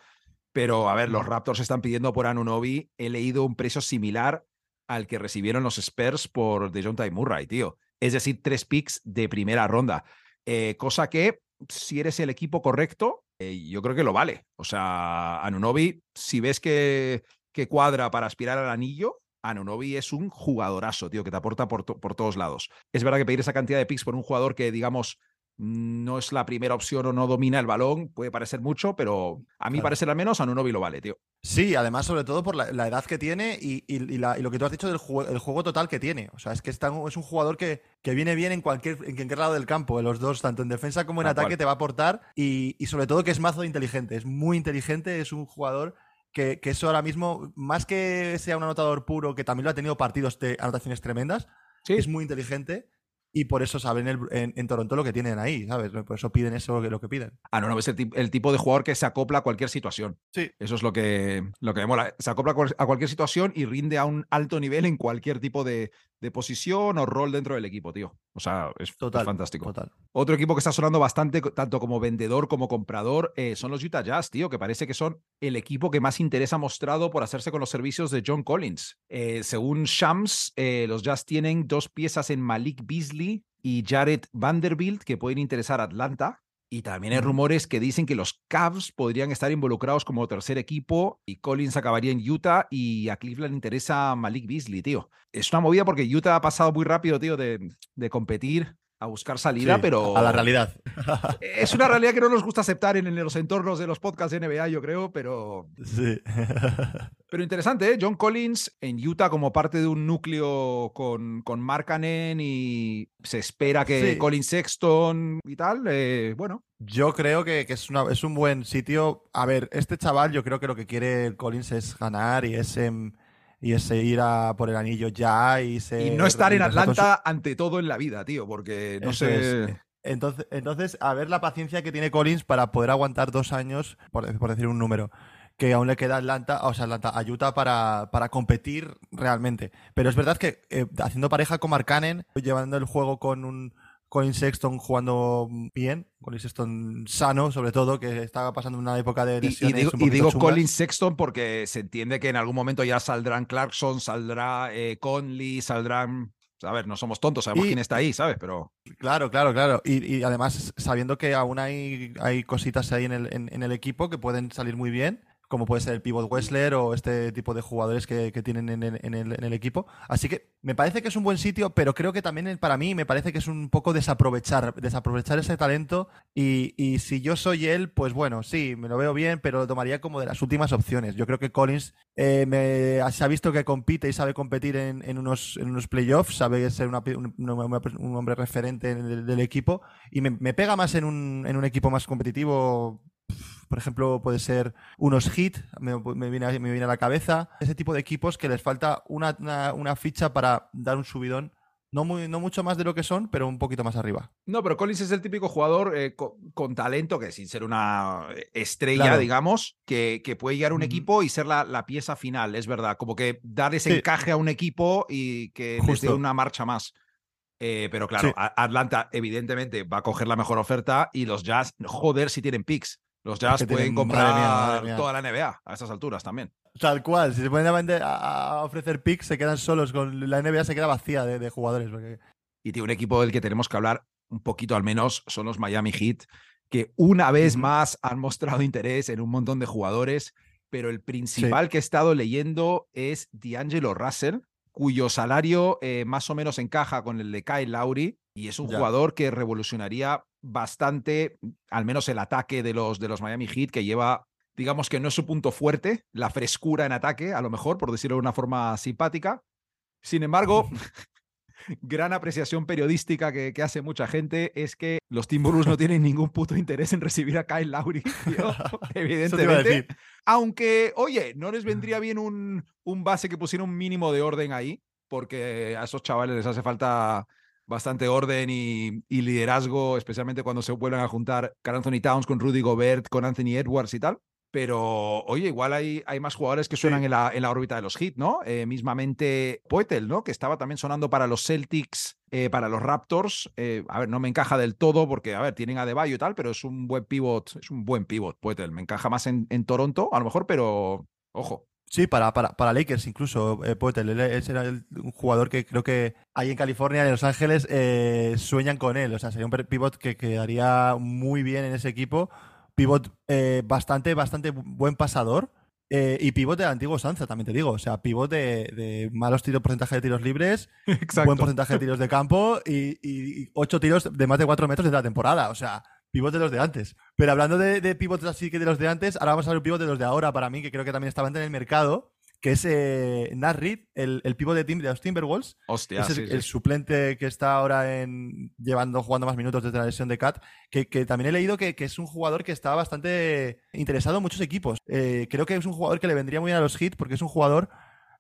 Speaker 1: Pero, a ver, los Raptors están pidiendo por Anunobi. He leído un precio similar al que recibieron los Spurs por DeJounte Murray, tío. Es decir, tres picks de primera ronda. Eh, cosa que, si eres el equipo correcto, eh, yo creo que lo vale. O sea, Anunobi, si ves que, que cuadra para aspirar al anillo, Anunobi es un jugadorazo, tío, que te aporta por, por todos lados. Es verdad que pedir esa cantidad de picks por un jugador que, digamos, no es la primera opción o no domina el balón, puede parecer mucho, pero a mí
Speaker 2: Claro.
Speaker 1: parecer al menos Anunobi lo vale, tío.
Speaker 2: sí, además, sobre todo por la, la edad que tiene y, y- y la- y lo que tú has dicho del juego, el juego total que tiene. O sea, es que es, tan- es un jugador que, que viene bien en cualquier, en cualquier lado del campo, en los dos, tanto en defensa como en ataque,
Speaker 1: cual.
Speaker 2: te va a aportar. Y, y sobre todo que es mazo inteligente, es muy inteligente, es un jugador que, que eso ahora mismo, más que sea un anotador puro, que también lo ha tenido partidos de anotaciones tremendas,
Speaker 1: Sí,
Speaker 2: es muy inteligente y por eso saben el- en, en Toronto lo que tienen ahí, ¿sabes? Por eso piden eso lo que piden.
Speaker 1: Anunobi es el, el tipo de jugador que se acopla a cualquier situación.
Speaker 2: Sí.
Speaker 1: Eso es lo que, lo que me mola. Se acopla a cual- a cualquier situación y rinde a un alto nivel en cualquier tipo de, de posición o rol dentro del equipo, tío. O sea, es, es
Speaker 2: Total.
Speaker 1: fantástico.
Speaker 2: Total.
Speaker 1: Otro equipo que está sonando bastante, tanto como vendedor como comprador, eh, son los Utah Jazz, tío, que parece que son el equipo que más interés ha mostrado por hacerse con los servicios de John Collins. Eh, según Shams, eh, los Jazz tienen dos piezas en Malik Beasley y Jared Vanderbilt que pueden interesar a Atlanta. Y también hay rumores que dicen que los Cavs podrían estar involucrados como tercer equipo y Collins acabaría en Utah y a Cleveland interesa Malik Beasley, tío. Es una movida porque Utah ha pasado muy rápido, tío, de, de competir a buscar salida,
Speaker 2: Sí,
Speaker 1: pero
Speaker 2: A la realidad.
Speaker 1: es una realidad que no nos gusta aceptar en, en los entornos de los podcasts de NBA, yo creo, pero,
Speaker 2: Sí.
Speaker 1: pero interesante, ¿eh? John Collins en Utah como parte de un núcleo con, con Markkanen y se espera que
Speaker 2: Sí.
Speaker 1: Collins Sexton y tal. eh, bueno,
Speaker 2: Yo creo que, que es, una- es un buen sitio. A ver, este chaval, yo creo que lo que quiere Collins es ganar y es, em, y es ir a por el anillo ya y,
Speaker 1: y
Speaker 2: ser-
Speaker 1: no estar en
Speaker 2: y su-
Speaker 1: Atlanta ante todo en la vida, tío, porque no
Speaker 2: Eso
Speaker 1: sé.
Speaker 2: es. Entonces, entonces, a ver la paciencia que tiene Collins para poder aguantar dos años, por, por decir un número, que aún le queda Atlanta, o sea, Atlanta, a Utah para, para competir realmente. Pero es verdad que eh, haciendo pareja con Markkanen, llevando el juego con un Colin Sexton jugando bien, Colin Sexton sano, sobre todo, que estaba pasando una época de
Speaker 1: Y, y
Speaker 2: lesiones
Speaker 1: digo,
Speaker 2: un
Speaker 1: y
Speaker 2: poquito
Speaker 1: digo
Speaker 2: chungas.
Speaker 1: Collins Sexton porque se entiende que en algún momento ya saldrán Clarkson, saldrá eh, Conley, saldrán. A ver, no somos tontos, sabemos
Speaker 2: Y-
Speaker 1: quién está ahí, ¿sabes? Pero
Speaker 2: Claro, claro, claro. Y, y además, sabiendo que aún hay, hay cositas ahí en el, en, en el equipo que pueden salir muy bien, como puede ser el pivot Wessler o este tipo de jugadores que, que tienen en el, en, el, equipo. Así que me parece que es un buen sitio, pero creo que también eh, para mí me parece que es un poco desaprovechar, desaprovechar ese talento. Y, y si yo soy él, pues bueno, sí, me lo veo bien, pero lo tomaría como de las últimas opciones. Yo creo que Collins eh, me- se ha visto que compite y sabe competir en, en unos, en unos playoffs, sabe ser un, un hombre referente del, del equipo y me, me pega más en un, en un equipo más competitivo. Por ejemplo, puede ser unos hit, me, me viene, a- me viene a la cabeza. Ese tipo de equipos que les falta una, una- una ficha para dar un subidón. No, muy, no mucho más de lo que son, pero un poquito más arriba.
Speaker 1: No, pero Collins es el típico jugador eh, co- con, talento, que sin ser una estrella,
Speaker 2: Claro.
Speaker 1: digamos, que, que puede llegar a un equipo y ser la, la pieza final, es verdad. Como que dar ese
Speaker 2: Sí.
Speaker 1: encaje a un equipo y que les dé una marcha más. Eh, pero claro,
Speaker 2: Sí.
Speaker 1: Atlanta evidentemente va a coger la mejor oferta y los Jazz, joder, si tienen picks. Los Jazz
Speaker 2: que
Speaker 1: pueden
Speaker 2: tienen- madre mía,
Speaker 1: comprar
Speaker 2: madre mía.
Speaker 1: toda la NBA a estas alturas también.
Speaker 2: Tal cual, si se ponen a, vender- a- a ofrecer picks, se quedan solos. Con la NBA se queda vacía de, de jugadores. porque-
Speaker 1: Y tiene un equipo del que tenemos que hablar un poquito al menos, son los Miami Heat, que una vez más han mostrado interés en un montón de jugadores, pero el principal que he estado leyendo es D'Angelo Russell, cuyo salario eh, más o menos encaja con el de Kyle Lowry, y es un
Speaker 2: Ya.
Speaker 1: jugador que revolucionaría bastante, al menos el ataque de los, de los Miami Heat, que lleva, digamos que no es su punto fuerte, la frescura en ataque, a lo mejor, por decirlo de una forma simpática. Sin embargo, gran apreciación periodística que, que hace mucha gente es que los Timberwolves no tienen ningún puto interés en recibir a Kyle Lowry, tío, evidentemente. Aunque, oye, ¿no les vendría bien un, un base que pusiera un mínimo de orden ahí? Porque a esos chavales les hace falta bastante orden y, y liderazgo, especialmente cuando se vuelven a juntar Carl Anthony Towns con Rudy Gobert, con Anthony Edwards y tal. Pero, oye, igual hay, hay más jugadores que suenan en, la, en la órbita de los Heat, ¿no? Eh, mismamente Poetel, ¿no? Que estaba también sonando para los Celtics, eh, para los Raptors. Eh, a ver, no me encaja del todo porque, a ver, tienen a Deballo y tal, pero es un buen pivot, es un buen pivot, Poetel. Me encaja más en, en Toronto, a lo mejor, pero ojo.
Speaker 2: Sí, para, para, para Lakers incluso, eh, Poeltl. Él es era el- un jugador que creo que ahí en California, en Los Ángeles, eh, sueñan con él. O sea, sería un pivot que quedaría muy bien en ese equipo. Pivot eh, bastante, bastante bu- buen pasador. eh, y pivot de antiguo Sanza, también te digo. O sea, pivot de, de malos tiros, porcentaje de tiros libres,
Speaker 1: Exacto.
Speaker 2: buen porcentaje de tiros de campo y, y- y ocho tiros de más de cuatro metros de la temporada. O sea, pivot de los de antes. Pero hablando de, de pivots así que de los de antes, ahora vamos a ver un pivot de los de ahora para mí, que creo que también estaban en el mercado, que es eh, Nat Reed, el, el pivot de, Tim- de los Timberwolves.
Speaker 1: Hostia,
Speaker 2: es el,
Speaker 1: sí, sí.
Speaker 2: el suplente que está ahora en llevando jugando más minutos desde la lesión de Cat, que, que también he leído que, que es un jugador que está bastante interesado en muchos equipos. Eh, creo que es un jugador que le vendría muy bien a los hits porque es un jugador,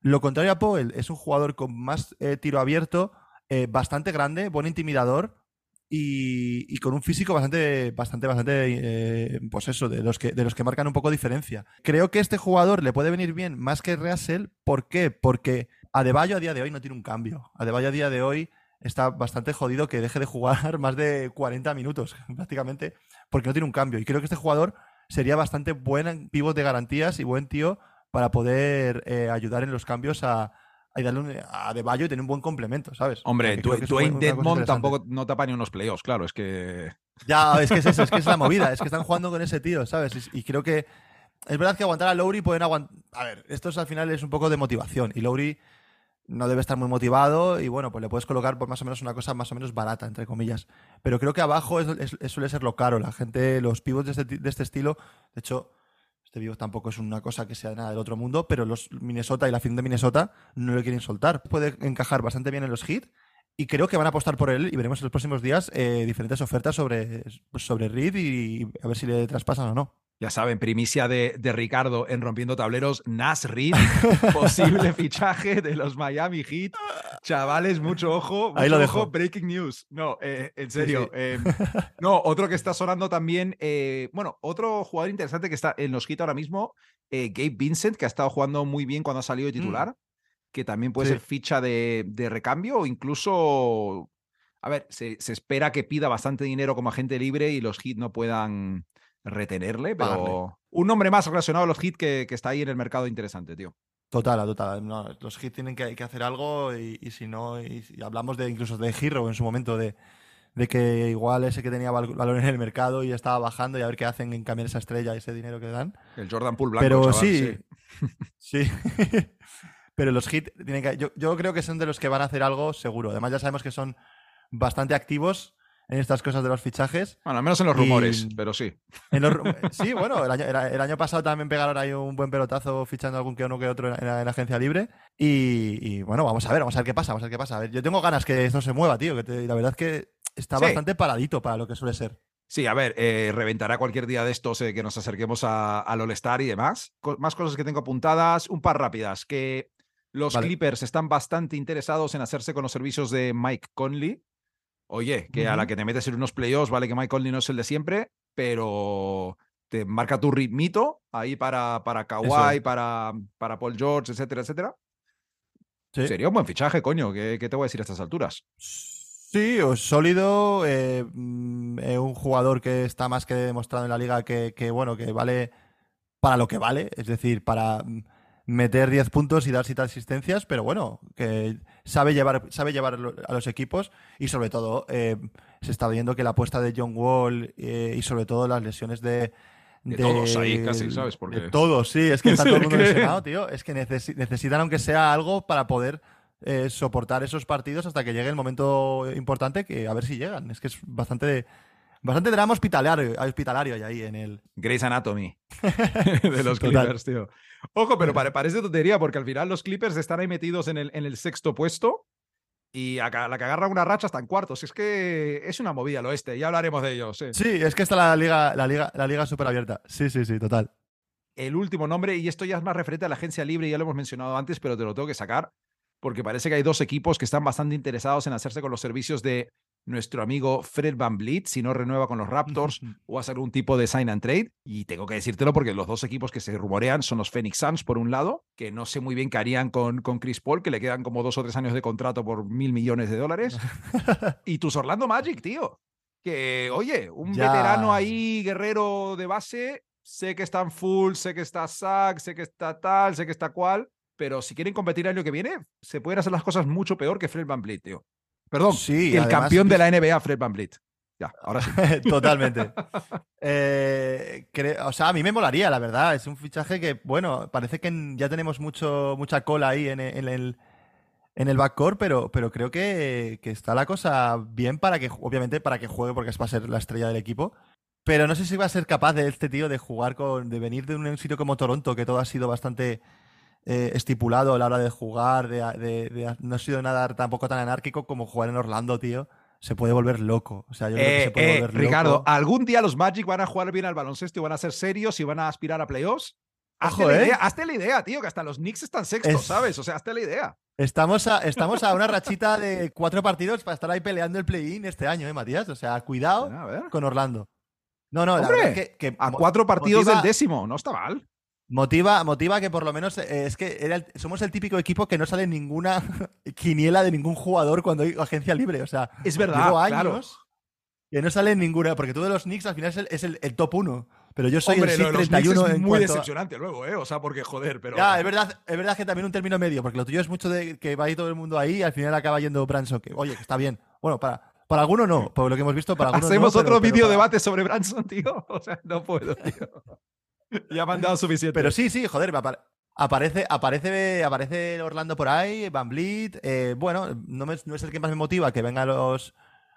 Speaker 2: lo contrario a Powell, es un jugador con más eh, tiro abierto, eh, bastante grande, buen intimidador y, con un físico bastante, bastante, bastante, eh, pues eso, de los, que, de los que marcan un poco diferencia. Creo que este jugador le puede venir bien más que Russell. ¿Por qué? Porque Adebayo a día de hoy no tiene un cambio. Adebayo a día de hoy está bastante jodido que deje de jugar más de 40 minutos prácticamente porque no tiene un cambio. Y creo que este jugador sería bastante buen pivot de garantías y buen tío para poder eh, ayudar en los cambios a, a darle un, a Adebayo y tener un buen complemento, ¿sabes?
Speaker 1: Hombre, Dwayne
Speaker 2: interesante.
Speaker 1: tampoco no tapa ni unos playoffs, claro, es que...
Speaker 2: Ya, es que es eso, es que es la movida, es que están jugando con ese tío, ¿sabes? Y, y creo que es verdad que aguantar a Lowry pueden aguantar. A ver, esto es, al final es un poco de motivación y Lowry no debe estar muy motivado y bueno, pues le puedes colocar por más o menos una cosa más o menos barata, entre comillas. Pero creo que abajo es- suele ser lo caro. La gente, los pivots de este, de este estilo, de hecho, este pivot tampoco es una cosa que sea nada del otro mundo, pero los Minnesota y la fin de Minnesota no le quieren soltar. Puede encajar bastante bien en los hits y creo que van a apostar por él y veremos en los próximos días eh, diferentes ofertas sobre, sobre Reed y a ver si le traspasan o no.
Speaker 1: Ya saben, primicia de, de Ricardo en Rompiendo Tableros, Nas Reed, posible fichaje de los Miami Heat. Chavales, mucho ojo, mucho
Speaker 2: Ahí lo
Speaker 1: ojo,
Speaker 2: dejo.
Speaker 1: breaking news. No, eh, en serio.
Speaker 2: sí.
Speaker 1: eh, no, otro que está sonando también, eh, bueno, otro jugador interesante que está en los Heat ahora mismo, eh, Gabe Vincent, que ha estado jugando muy bien cuando ha salido de titular, que también puede
Speaker 2: Sí.
Speaker 1: ser ficha de, de recambio o incluso... A ver, se, se espera que pida bastante dinero como agente libre y los Heat no puedan retenerle, pero
Speaker 2: Pagarle.
Speaker 1: un nombre más relacionado a los Heat que, que está ahí en el mercado interesante, tío.
Speaker 2: Total, total. No, los hits tienen que, que hacer algo y, y si no, y, y hablamos de incluso de Hero en su momento, de, de que igual ese que tenía val- valor en el mercado y estaba bajando y a ver qué hacen en cambiar esa estrella, ese dinero que dan.
Speaker 1: El Jordan Poole blanco.
Speaker 2: Pero
Speaker 1: chaval,
Speaker 2: sí, sí. Pero los hits tienen que. Yo, yo creo que son de los que van a hacer algo seguro. Además, ya sabemos que son bastante activos en estas cosas de los fichajes.
Speaker 1: Bueno, al menos en los
Speaker 2: Y-
Speaker 1: rumores, pero sí.
Speaker 2: En los ru- sí, bueno, el año, el, el año pasado también pegaron ahí un buen pelotazo fichando algún que uno que otro en la, en la agencia libre. Y, y, bueno, vamos a ver, vamos a ver qué pasa, vamos a ver qué pasa. A ver, yo tengo ganas que esto se mueva, tío. Que te- la verdad es que está
Speaker 1: Sí.
Speaker 2: bastante paradito para lo que suele ser.
Speaker 1: Sí, a ver, eh, reventará cualquier día de estos eh, que nos acerquemos al All-Star y demás. Co- más cosas que tengo apuntadas, un par rápidas. Que los
Speaker 2: Vale.
Speaker 1: Clippers están bastante interesados en hacerse con los servicios de Mike Conley. Oye, que a la que te metes en unos playoffs, vale que Mike Conley no es el de siempre, pero te marca tu ritmito ahí para, para Kawhi,
Speaker 2: es.
Speaker 1: para, para Paul George, etcétera, etcétera.
Speaker 2: Sí.
Speaker 1: Sería un buen fichaje, coño. ¿Qué, qué te voy a decir a estas alturas?
Speaker 2: Sí, sólido, eh, mm, eh, un jugador que está más que demostrado en la liga que, que, bueno, que vale para lo que vale, es decir, para mm, meter 10 puntos y dar 7 asistencias, pero bueno, que sabe llevar, sabe llevar a los equipos y sobre todo eh, se está viendo que la apuesta de John Wall eh, y sobre todo las lesiones de...
Speaker 1: De todos ahí, casi, ¿sabes? Porque-
Speaker 2: De todos, sí, es que está todo el mundo lesionado, tío. Es que necesi- necesitan aunque sea algo para poder eh, soportar esos partidos hasta que llegue el momento importante, que a ver si llegan. Es que es bastante, bastante drama hospitalario, hospitalario hay ahí en el.
Speaker 1: Grey's Anatomy de los
Speaker 2: Total.
Speaker 1: Clippers, tío. Ojo, pero pare- parece tontería porque al final los Clippers están ahí metidos en el, en el sexto puesto Y a la que agarra una racha está en cuartos. Es que es una movida el oeste. Ya hablaremos de ellos. sí.
Speaker 2: Sí, es que está la liga, la liga, la liga súper abierta. Sí, sí, sí, total.
Speaker 1: el último nombre, y esto ya es más referente a la agencia libre, ya lo hemos mencionado antes, pero te lo tengo que sacar, porque parece que hay dos equipos que están bastante interesados en hacerse con los servicios de nuestro amigo Fred Van Vliet, si no renueva con los Raptors o hacer un tipo de sign and trade. Y tengo que decírtelo porque los dos equipos que se rumorean son los Phoenix Suns, por un lado, que no sé muy bien qué harían con, con Chris Paul, que le quedan como dos o tres años de contrato por mil millones de dólares. y tus Orlando Magic, tío. Que, oye, un
Speaker 2: Ya.
Speaker 1: veterano ahí, guerrero de base, sé que están full, sé que está Zach, sé que está tal, sé que está cual, pero si quieren competir el año que viene, se pueden hacer las cosas mucho peor que Fred Van Vliet, tío. Perdón,
Speaker 2: Sí,
Speaker 1: el campeón de la NBA, Fred Van Vliet. Ya, ahora sí.
Speaker 2: Totalmente. Eh, o sea, a mí me molaría, la verdad. Es un fichaje que, bueno, parece que ya tenemos mucho, mucha cola ahí en, en el, en el backcourt, pero, pero creo que, que está la cosa bien para que, obviamente, para que juegue, porque es para ser la estrella del equipo. Pero no sé si va a ser capaz de este tío de jugar con, de venir de un sitio como Toronto, que todo ha sido bastante eh, estipulado a la hora de jugar, de, de- de- no ha sido nada tampoco tan anárquico como jugar en Orlando, tío. Se puede volver loco. O sea, yo creo que
Speaker 1: Eh,
Speaker 2: se puede
Speaker 1: eh,
Speaker 2: volver
Speaker 1: Ricardo,
Speaker 2: loco.
Speaker 1: ¿algún día los Magic van a jugar bien al baloncesto y van a ser serios y van a aspirar a playoffs? Hazte,
Speaker 2: Ojo,
Speaker 1: la
Speaker 2: ¿eh?
Speaker 1: idea, hazte la idea, tío, que hasta los Knicks están sextos,
Speaker 2: Es-
Speaker 1: ¿sabes? O sea, hazte la idea.
Speaker 2: Estamos a, estamos a una rachita de cuatro partidos para estar ahí peleando el play-in este año, ¿eh, Matías? O sea, cuidado con Orlando. No, no, la
Speaker 1: Hombre,
Speaker 2: verdad es que, que
Speaker 1: A cuatro partidos
Speaker 2: motiva-
Speaker 1: del décimo, no está mal.
Speaker 2: Motiva, motiva que por lo menos eh, es que era el- somos el típico equipo que no sale ninguna quiniela de ningún jugador cuando hay agencia libre. O sea,
Speaker 1: Es verdad,
Speaker 2: llevo
Speaker 1: claro.
Speaker 2: años que no sale ninguna, porque tú de los Knicks al final es el, es el- el top uno. Pero yo soy
Speaker 1: Hombre,
Speaker 2: el
Speaker 1: lo de los
Speaker 2: 631
Speaker 1: Knicks es muy
Speaker 2: cuanto
Speaker 1: decepcionante luego, ¿eh? O sea, porque joder, pero.
Speaker 2: Ya, es verdad, es verdad que también un término medio, porque lo tuyo es mucho de que va ahí todo el mundo ahí y al final acaba yendo Branson, que oye, que está bien. Bueno, para, para alguno no, por lo que hemos visto, para algunos
Speaker 1: Hacemos
Speaker 2: no,
Speaker 1: otro vídeo
Speaker 2: para-
Speaker 1: debate sobre Branson, tío. O sea, no puedo, tío. ya me han dado suficiente.
Speaker 2: Pero sí, sí, joder, aparece, aparece, aparece Orlando por ahí, Van Vliet. eh, bueno, no, me- no es el que más me motiva que venga a los,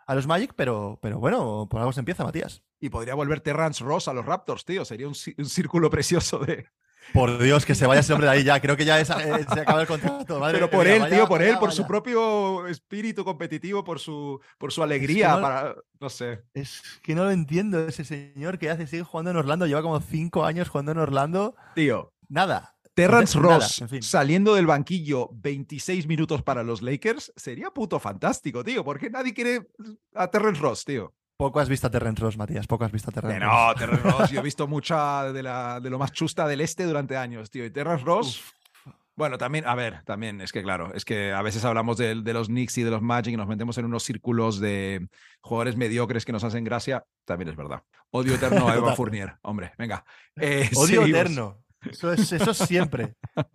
Speaker 2: a los Magic, pero, pero bueno, por algo se empieza, Matías.
Speaker 1: Y podría volver Terrence Ross a los Raptors, tío. Sería un círculo precioso de.
Speaker 2: Por Dios, que se vaya ese hombre de ahí ya. Creo que ya es- eh, se acaba el contrato. madre
Speaker 1: Pero por
Speaker 2: mía,
Speaker 1: él,
Speaker 2: vaya-
Speaker 1: tío, por él,
Speaker 2: vaya-
Speaker 1: por su propio espíritu competitivo, por su, por su alegría,
Speaker 2: no-
Speaker 1: para. No sé.
Speaker 2: Es que no lo entiendo, ese señor que hace, sigue jugando en Orlando, lleva como cinco años jugando en Orlando.
Speaker 1: Tío.
Speaker 2: Nada.
Speaker 1: Terrence
Speaker 2: Nada,
Speaker 1: Ross
Speaker 2: en fin.
Speaker 1: saliendo del banquillo 26 minutos para los Lakers sería puto fantástico, tío. ¿Por qué nadie quiere a Terrence Ross, tío?
Speaker 2: Poco has visto a Terrence Ross, Matías, poco has visto a Terrence Ross.
Speaker 1: no, Terrence Ross, yo he visto mucha de, la, de lo más chusta del este durante años, tío. Y Terrence Ross, bueno, también, a ver, también, es que claro, es que a veces hablamos de, de los Knicks y de los Magic y nos metemos en unos círculos de jugadores mediocres que nos hacen gracia, también es verdad. Odio eterno a Eva. Fournier, hombre, venga. Eh,
Speaker 2: Odio
Speaker 1: seguimos.
Speaker 2: eterno. Eso es, eso es siempre.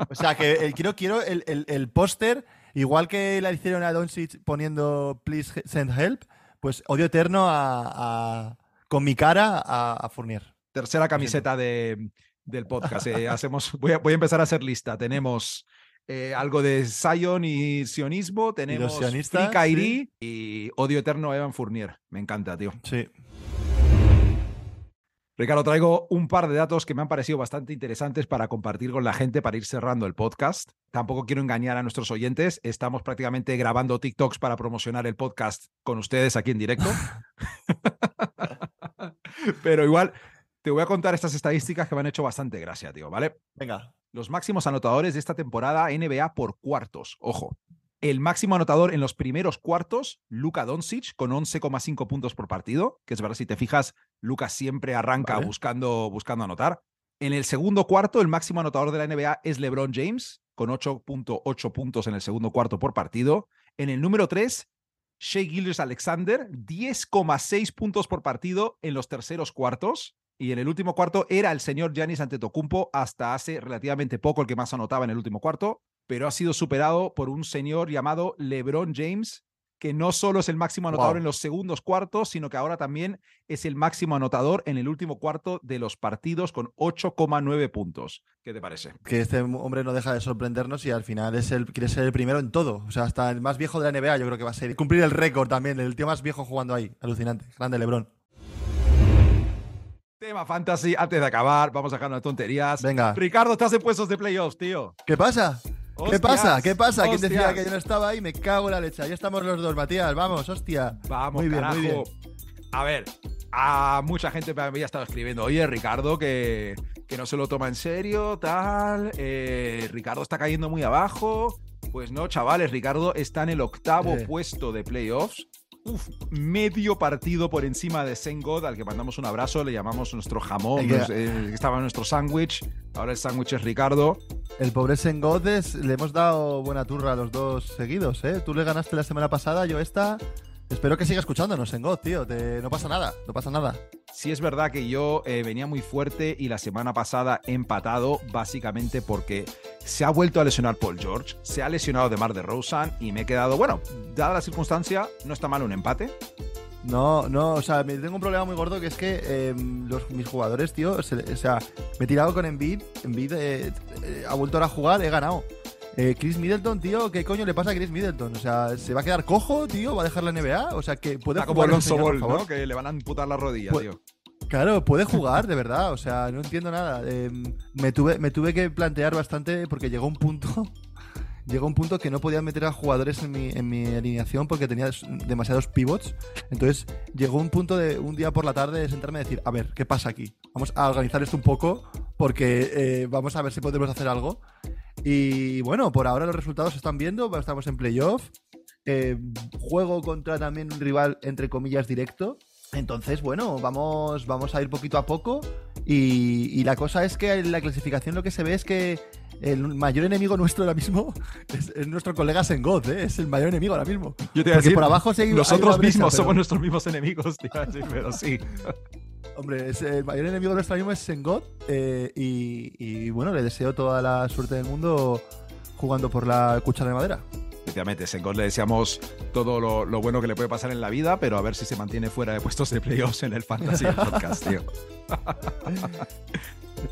Speaker 2: O sea, que el- quiero, quiero el, el- el póster, igual que la hicieron a Doncic poniendo Please send help, pues odio eterno a, a- con mi cara a, a Fournier.
Speaker 1: Tercera camiseta de, del podcast. eh, hacemos, voy, a, voy a empezar a hacer lista. Tenemos eh, algo de Zion y sionismo, tenemos Free Kyrie y Odio Eterno a Evan Fournier. Me encanta, tío.
Speaker 2: Sí.
Speaker 1: Ricardo, traigo un par de datos que me han parecido bastante interesantes para compartir con la gente para ir cerrando el podcast. Tampoco quiero engañar a nuestros oyentes. Estamos prácticamente grabando TikToks para promocionar el podcast con ustedes aquí en directo. Pero igual, te voy a contar estas estadísticas que me han hecho bastante gracia, tío, ¿vale?
Speaker 2: Venga.
Speaker 1: Los máximos anotadores de esta temporada NBA por cuartos. Ojo. El máximo anotador en los primeros cuartos, Luka Doncic, con 11,5 puntos por partido, que es verdad, si te fijas, Luka siempre arranca
Speaker 2: Vale.
Speaker 1: buscando, buscando anotar. En el segundo cuarto, el máximo anotador de la NBA es LeBron James, con 8.8 puntos en el segundo cuarto por partido. En el número 3, Shea Gilgis Alexander, 10,6 puntos por partido en los terceros cuartos. Y en el último cuarto era el señor Giannis Antetokounmpo hasta hace relativamente poco el que más anotaba en el último cuarto, pero ha sido superado por un señor llamado LeBron James, que no solo es el máximo anotador
Speaker 2: Wow.
Speaker 1: en los segundos cuartos, sino que ahora también es el máximo anotador en el último cuarto de los partidos con 8,9 puntos. ¿Qué te parece?
Speaker 2: Que este hombre no deja de sorprendernos y al final es el, quiere ser el primero en todo. O sea, hasta el más viejo de la NBA yo creo que va a ser. Cumplir el récord también, el tío más viejo jugando ahí. Alucinante. Grande LeBron.
Speaker 1: Tema fantasy, antes de acabar, vamos a dejar unas tonterías.
Speaker 2: Venga.
Speaker 1: Ricardo, estás en puestos de playoffs, tío.
Speaker 2: ¿Qué pasa? ¿Qué pasa? ¿Qué pasa? ¿Quién decía que yo no estaba ahí? Me cago en la leche. Ya estamos los dos, Matías. Vamos, hostia.
Speaker 1: Vamos,
Speaker 2: muy bien,
Speaker 1: carajo.
Speaker 2: muy bien.
Speaker 1: A ver, a mucha gente me había estado escribiendo, oye, Ricardo, que, que no se lo toma en serio, tal. eh, Ricardo está cayendo muy abajo. Pues no, chavales, Ricardo está en el octavo
Speaker 2: Eh.
Speaker 1: puesto de playoffs. Uf, medio partido por encima de Sengod, al que mandamos un abrazo, le llamamos nuestro jamón,
Speaker 2: Hay que-
Speaker 1: eh, estaba nuestro sándwich. Ahora el sándwich es Ricardo.
Speaker 2: El pobre Sengodes le hemos dado buena turra a los dos seguidos, ¿eh? Tú le ganaste la semana pasada, yo esta. Espero que siga escuchándonos, Sengod, tío. Te- No pasa nada, no pasa nada.
Speaker 1: Sí es verdad que yo eh, venía muy fuerte y la semana pasada he empatado básicamente porque se ha vuelto a lesionar Paul George, se ha lesionado de Mar de Rosen y me he quedado, bueno, dada la circunstancia, no está mal un empate.
Speaker 2: No, no, o sea, tengo un problema muy gordo que es que eh, los, mis jugadores, tío, se- o sea, me he tirado con Embiid, Embiid eh, eh, ha vuelto ahora a jugar, he ganado. Eh, Chris Middleton, tío, ¿qué coño le pasa a Chris Middleton? O sea, ¿se va a quedar cojo, tío? ¿Va a dejar la NBA? O sea, que puede
Speaker 1: Está como
Speaker 2: jugar ese
Speaker 1: Alonso Ball? ¿no? Que le van a amputar la rodilla, tío.
Speaker 2: Claro, puede jugar, de verdad. O sea, no entiendo nada. Eh, me, tuve, me tuve que plantear bastante porque llegó un punto. Llegó un punto que no podía meter a jugadores en mi, en mi alineación porque tenía demasiados pivots. Entonces llegó un punto de un día por la tarde de sentarme y decir, a ver, ¿qué pasa aquí? Vamos a organizar esto un poco porque eh, vamos a ver si podemos hacer algo. Y bueno, por ahora los resultados se están viendo, estamos en playoff. Eh, juego contra también un rival, entre comillas, directo. Entonces, bueno, vamos, vamos a ir poquito a poco. Y, y la cosa es que en la clasificación lo que se ve es que el mayor enemigo nuestro ahora mismo es, es nuestro colega Sengoth, ¿eh? es el mayor enemigo ahora mismo.
Speaker 1: Yo te iba a
Speaker 2: Porque
Speaker 1: decir,
Speaker 2: por abajo
Speaker 1: nosotros mismos
Speaker 2: pero-
Speaker 1: somos nuestros mismos enemigos, te iba a decir, pero sí.
Speaker 2: Hombre, es- el mayor enemigo nuestro ahora mismo es Sengoth. eh, y, y, bueno, le deseo toda la suerte del mundo jugando por la cuchara de madera.
Speaker 1: Efectivamente, Sengot le deseamos todo lo, lo bueno que le puede pasar en la vida, pero a ver si se mantiene fuera de puestos de playoffs en el Fantasy Podcast, tío.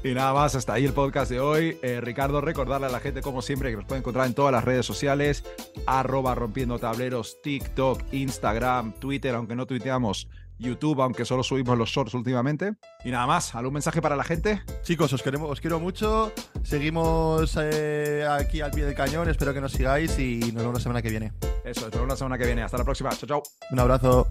Speaker 1: y nada más, hasta ahí el podcast de hoy. Eh, Ricardo, recordarle a la gente, como siempre, que nos puede encontrar en todas las redes sociales, arroba rompiendo tableros, TikTok, Instagram, Twitter, aunque no tuiteamos, YouTube, aunque solo subimos los shorts últimamente. Y nada más, ¿algún mensaje para la gente?
Speaker 2: Chicos, os, queremos, os quiero mucho. Seguimos eh, aquí al pie del cañón. Espero que nos sigáis y nos vemos la semana que viene.
Speaker 1: Eso, nos vemos la semana que viene. Hasta la próxima. Chao, chao.
Speaker 2: Un abrazo.